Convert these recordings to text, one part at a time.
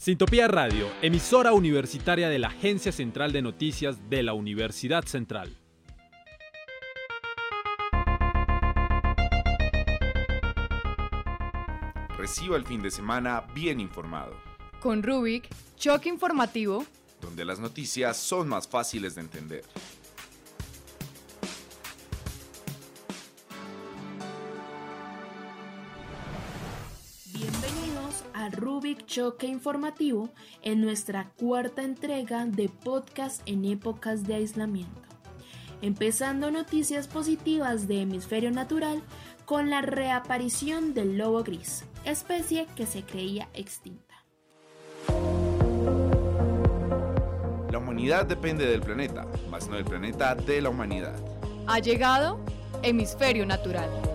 Sintopía Radio, emisora universitaria de la Agencia Central de Noticias de la Universidad Central. Reciba el fin de semana bien informado. Con Rubik, choque informativo, donde las noticias son más fáciles de entender. Rubik Choque Informativo en nuestra cuarta entrega de podcast en épocas de aislamiento. Empezando noticias positivas de hemisferio natural con la reaparición del lobo gris, especie que se creía extinta. La humanidad depende del planeta, más no del planeta de la humanidad. Ha llegado hemisferio natural.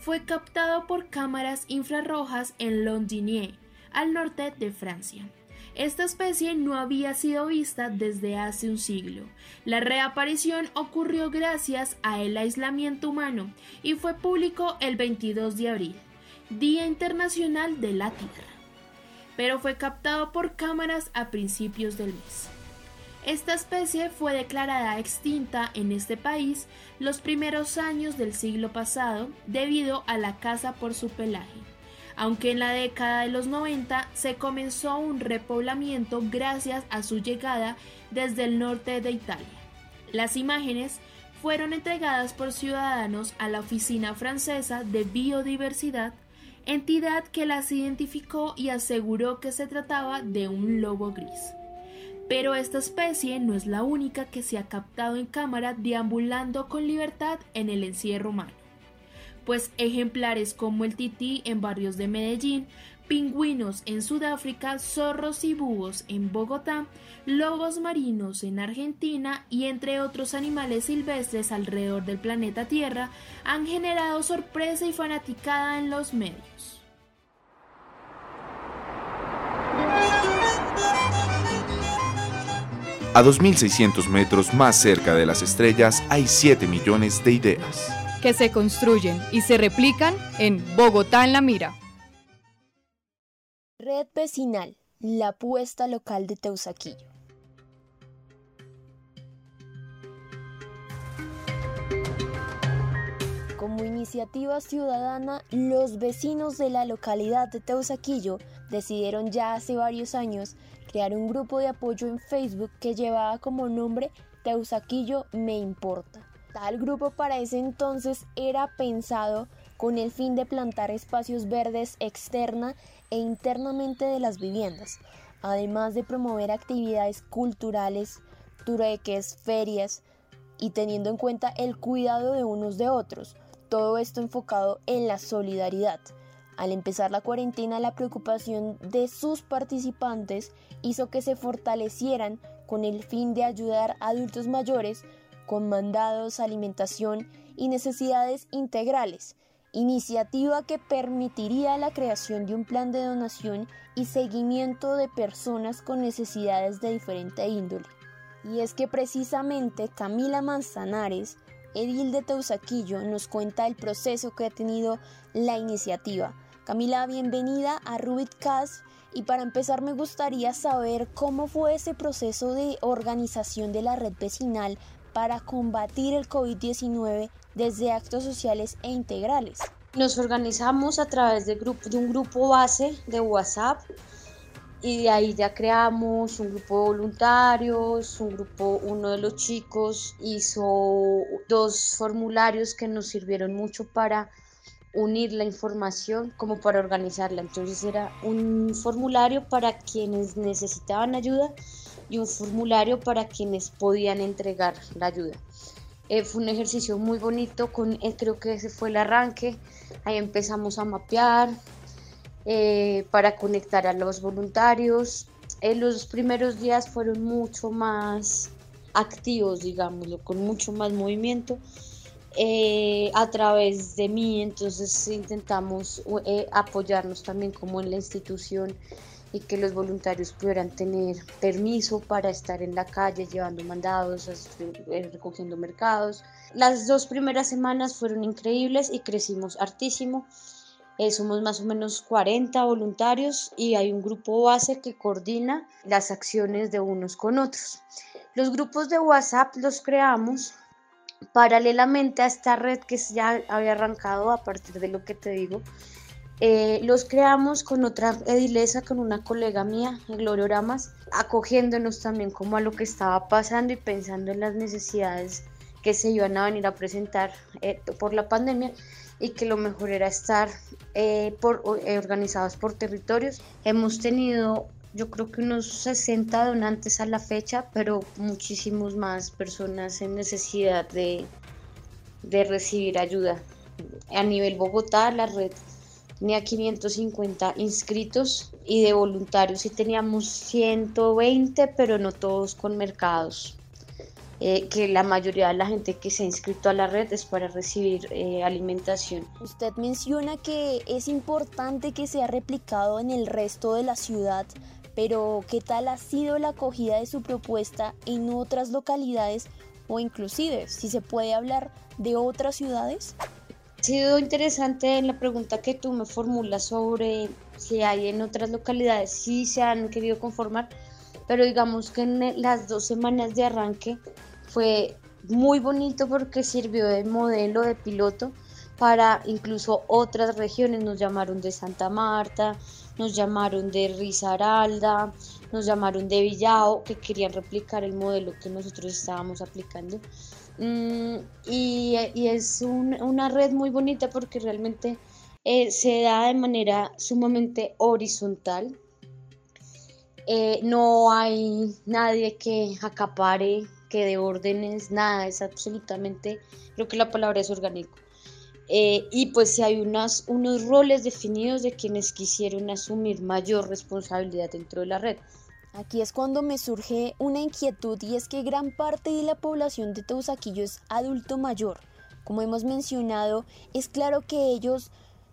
Fue captado por cámaras infrarrojas en Londinier, al norte de Francia. Esta especie no había sido vista desde hace un siglo. La reaparición ocurrió gracias a el aislamiento humano y fue público el 22 de abril, Día Internacional de la Tierra. Pero fue captado por cámaras a principios del mes. Esta especie fue declarada extinta en este país los primeros años del siglo pasado debido a la caza por su pelaje, aunque en la década de los 90 se comenzó un repoblamiento gracias a su llegada desde el norte de Italia. Las imágenes fueron entregadas por ciudadanos a la Oficina Francesa de Biodiversidad, entidad que las identificó y aseguró que se trataba de un lobo gris. Pero esta especie no es la única que se ha captado en cámara deambulando con libertad en el encierro humano. Pues ejemplares como el tití en barrios de Medellín, pingüinos en Sudáfrica, zorros y búhos en Bogotá, lobos marinos en Argentina y entre otros animales silvestres alrededor del planeta Tierra han generado sorpresa y fanaticada en los medios. A 2.600 metros más cerca de las estrellas hay 7 millones de ideas. Que se construyen y se replican en Bogotá en la Mira. Red Vecinal, la apuesta local de Teusaquillo. Como iniciativa ciudadana, los vecinos de la localidad de Teusaquillo decidieron ya hace varios años crear un grupo de apoyo en Facebook que llevaba como nombre Teusaquillo Me Importa. Tal grupo para ese entonces era pensado con el fin de plantar espacios verdes externa e internamente de las viviendas, además de promover actividades culturales, tureques, ferias y teniendo en cuenta el cuidado de unos de otros, todo esto enfocado en la solidaridad. Al empezar la cuarentena, la preocupación de sus participantes hizo que se fortalecieran con el fin de ayudar a adultos mayores con mandados, alimentación y necesidades integrales, iniciativa que permitiría la creación de un plan de donación y seguimiento de personas con necesidades de diferente índole. Y es que precisamente Camila Manzanares, edil de Teusaquillo, nos cuenta el proceso que ha tenido la iniciativa. Camila, bienvenida a Rubik Cast y para empezar me gustaría saber cómo fue ese proceso de organización de la red vecinal para combatir el COVID-19 desde actos sociales e integrales. Nos organizamos a través de, de un grupo base de WhatsApp y de ahí ya creamos un grupo de voluntarios, un grupo, uno de los chicos hizo dos formularios que nos sirvieron mucho para unir la información como para organizarla. Entonces era un formulario para quienes necesitaban ayuda y un formulario para quienes podían entregar la ayuda. Eh, fue un ejercicio muy bonito, con, eh, creo que ese fue el arranque, ahí empezamos a mapear eh, para conectar a los voluntarios. los primeros días fueron mucho más activos, digámoslo, con mucho más movimiento. A través de mí, entonces intentamos apoyarnos también como en la institución y que los voluntarios pudieran tener permiso para estar en la calle llevando mandados, eh, recogiendo mercados. Las dos primeras semanas fueron increíbles y crecimos hartísimo. Eh, somos más o menos 40 voluntarios y hay un grupo base que coordina las acciones de unos con otros. Los grupos de WhatsApp los creamos paralelamente a esta red que ya había arrancado a partir de lo que te digo. Eh, los creamos con otra edilesa, con una colega mía, Gloria Oramas, acogiéndonos también como a lo que estaba pasando y pensando en las necesidades que se iban a venir a presentar eh, por la pandemia y que lo mejor era estar eh, por, eh, organizados por territorios. Hemos tenido yo creo que unos 60 donantes a la fecha, pero muchísimos más personas en necesidad de, de recibir ayuda. A nivel Bogotá, la red tenía 550 inscritos y de voluntarios y teníamos 120, pero no todos con mercados. Eh, que la mayoría de la gente que se ha inscrito a la red es para recibir eh, alimentación. Usted menciona que es importante que sea replicado en el resto de la ciudad, pero ¿qué tal ha sido la acogida de su propuesta en otras localidades o inclusive si se puede hablar de otras ciudades? Ha sido interesante la pregunta que tú me formulas sobre si hay en otras localidades, si se han querido conformar, pero digamos que en las dos semanas de arranque fue muy bonito porque sirvió de modelo, de piloto para incluso otras regiones. Nos llamaron de Santa Marta, nos llamaron de Risaralda, nos llamaron de Villao, que querían replicar el modelo que nosotros estábamos aplicando. Mm, y, es una red muy bonita porque realmente eh, se da de manera sumamente horizontal. Eh, no hay nadie que acapare de órdenes, nada, es absolutamente, creo que la palabra es orgánico. Eh, y pues si hay unas, unos roles definidos de quienes quisieron asumir mayor responsabilidad dentro de la red. Aquí es cuando me surge una inquietud y es que gran parte de la población de Teusaquillo es adulto mayor. Como hemos mencionado, es claro que ellos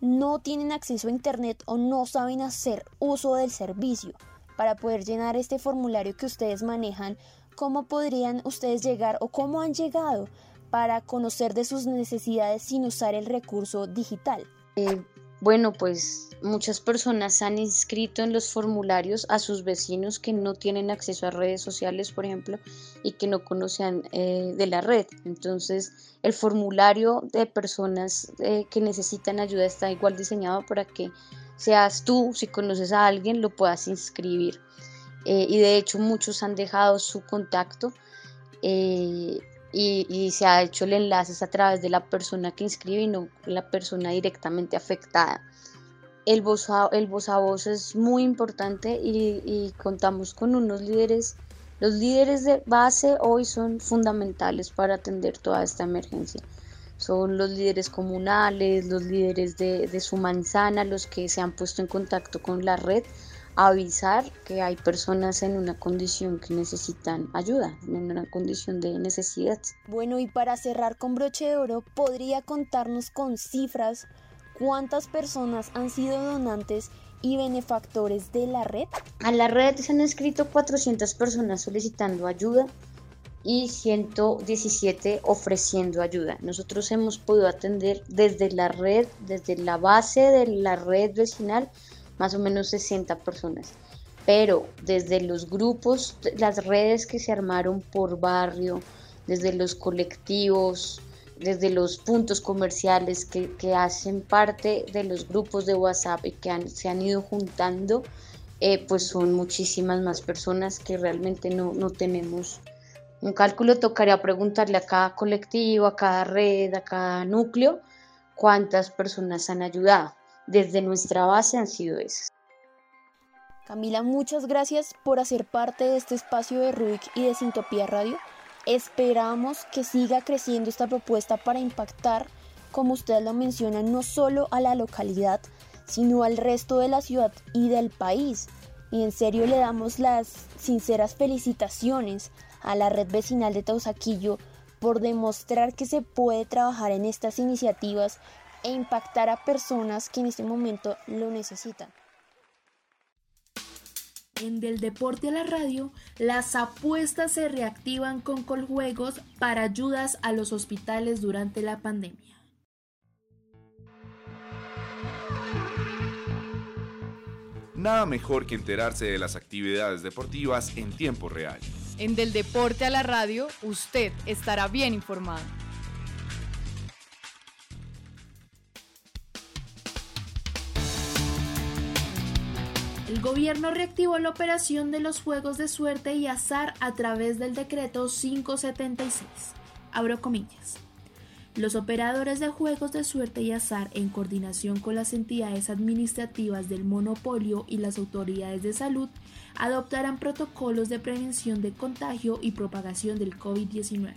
no tienen acceso a Internet o no saben hacer uso del servicio. Para poder llenar este formulario que ustedes manejan, ¿cómo podrían ustedes llegar o cómo han llegado para conocer de sus necesidades sin usar el recurso digital? Eh, bueno, pues muchas personas han inscrito en los formularios a sus vecinos que no tienen acceso a redes sociales, por ejemplo, y que no conocen eh, de la red. Entonces, el formulario de personas eh, que necesitan ayuda está igual diseñado para que seas tú, si conoces a alguien, lo puedas inscribir. Eh, y de hecho muchos han dejado su contacto eh, y, se ha hecho el enlace a través de la persona que inscribe y no la persona directamente afectada. El voz a, el voz, a voz es muy importante y, y contamos con unos líderes. Los líderes de base hoy son fundamentales para atender toda esta emergencia son los líderes comunales, los líderes de, de, su manzana, los que se han puesto en contacto con la red avisar que hay personas en una condición que necesitan ayuda, en una condición de necesidad. Bueno, y para cerrar con broche de oro, ¿podría contarnos con cifras cuántas personas han sido donantes y benefactores de la red? A la red se han escrito 400 personas solicitando ayuda y 117 ofreciendo ayuda. Nosotros hemos podido atender desde la red, desde la base de la red vecinal, más o menos 60 personas. Pero desde los grupos, las redes que se armaron por barrio, desde los colectivos, desde los puntos comerciales que, hacen parte de los grupos de WhatsApp y que se han ido juntando, eh, pues son muchísimas más personas que realmente no, no tenemos un cálculo. Tocaría preguntarle a cada colectivo, a cada red, a cada núcleo, cuántas personas han ayudado desde nuestra base han sido esas. Camila, muchas gracias por hacer parte de este espacio de Rubik y de Sintopía Radio. Esperamos que siga creciendo esta propuesta para impactar, como usted lo menciona, no solo a la localidad, sino al resto de la ciudad y del país. Y en serio le damos las sinceras felicitaciones a la red vecinal de Tausaquillo por demostrar que se puede trabajar en estas iniciativas e impactar a personas que en este momento lo necesitan. En Del Deporte a la Radio, las apuestas se reactivan con Coljuegos para ayudas a los hospitales durante la pandemia. Nada mejor que enterarse de las actividades deportivas en tiempo real. En Del Deporte a la Radio, usted estará bien informado. El gobierno reactivó la operación de los juegos de suerte y azar a través del decreto 576. Abro comillas. Los operadores de juegos de suerte y azar, en coordinación con las entidades administrativas del monopolio y las autoridades de salud, adoptarán protocolos de prevención de contagio y propagación del COVID-19,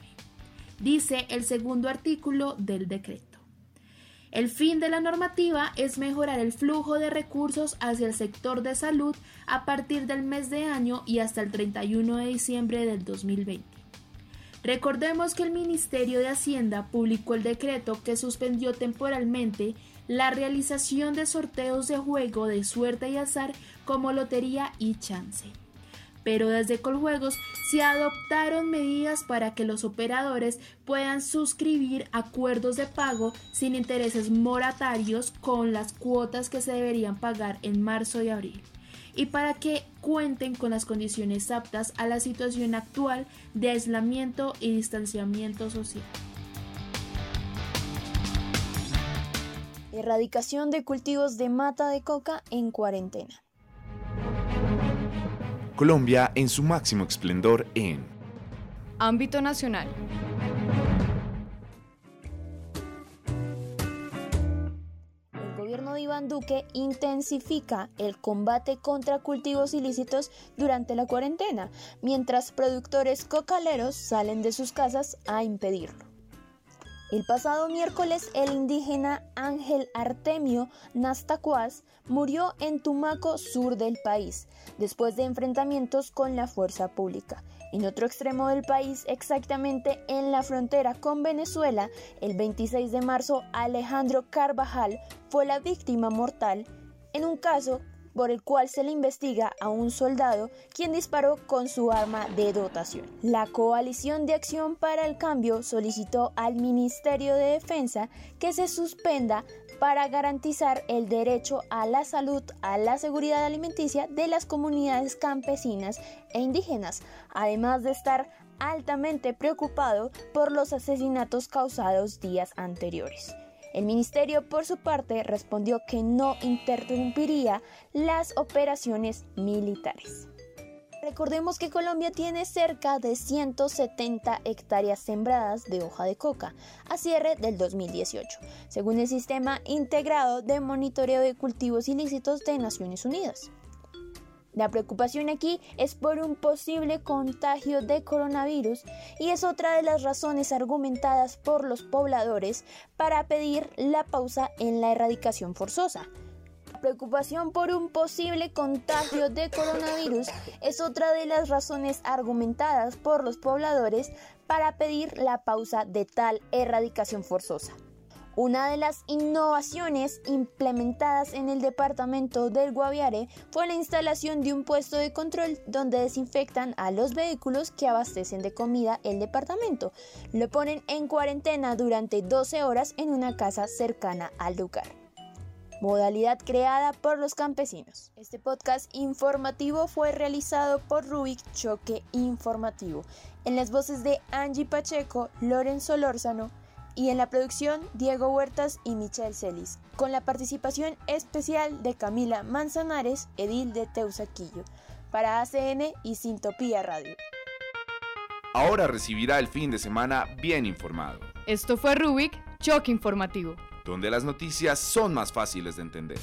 dice el segundo artículo del decreto. El fin de la normativa es mejorar el flujo de recursos hacia el sector de salud a partir del mes de año y hasta el 31 de diciembre del 2020. Recordemos que el Ministerio de Hacienda publicó el decreto que suspendió temporalmente la realización de sorteos de juego de suerte y azar como lotería y chance. Pero desde Coljuegos se adoptaron medidas para que los operadores puedan suscribir acuerdos de pago sin intereses moratarios con las cuotas que se deberían pagar en marzo y abril y para que cuenten con las condiciones aptas a la situación actual de aislamiento y distanciamiento social. Erradicación de cultivos de mata de coca en cuarentena. Colombia en su máximo esplendor en Ámbito nacional. Iván Duque intensifica el combate contra cultivos ilícitos durante la cuarentena, mientras productores cocaleros salen de sus casas a impedirlo. El pasado miércoles, el indígena Ángel Artemio Nastacuaz murió en Tumaco, sur del país, después de enfrentamientos con la fuerza pública. En otro extremo del país, exactamente en la frontera con Venezuela, el 26 de marzo, Alejandro Carvajal fue la víctima mortal en un caso por el cual se le investiga a un soldado quien disparó con su arma de dotación. La Coalición de Acción para el Cambio solicitó al Ministerio de Defensa que se suspenda para garantizar el derecho a la salud, a la seguridad alimenticia de las comunidades campesinas e indígenas, además de estar altamente preocupado por los asesinatos causados días anteriores. El ministerio, por su parte, respondió que no interrumpiría las operaciones militares. Recordemos que Colombia tiene cerca de 170 hectáreas sembradas de hoja de coca a cierre del 2018, según el Sistema Integrado de Monitoreo de Cultivos Ilícitos de Naciones Unidas. La preocupación aquí es por un posible contagio de coronavirus y es otra de las razones argumentadas por los pobladores para pedir la pausa en la erradicación forzosa. Preocupación por un posible contagio de coronavirus es otra de las razones argumentadas por los pobladores para pedir la pausa de tal erradicación forzosa. Una de las innovaciones implementadas en el departamento del Guaviare fue la instalación de un puesto de control donde desinfectan a los vehículos que abastecen de comida el departamento. Lo ponen en cuarentena durante 12 horas en una casa cercana al lugar modalidad creada por los campesinos. Este podcast informativo fue realizado por Rubik Choque Informativo, en las voces de Angie Pacheco, Lorenzo Lórzano, y en la producción Diego Huertas y Michelle Celis, con la participación especial de Camila Manzanares, edil de Teusaquillo, para ACN y Sintopía Radio. Ahora recibirá el fin de semana bien informado. Esto fue Rubik, Choque Informativo. Donde las noticias son más fáciles de entender.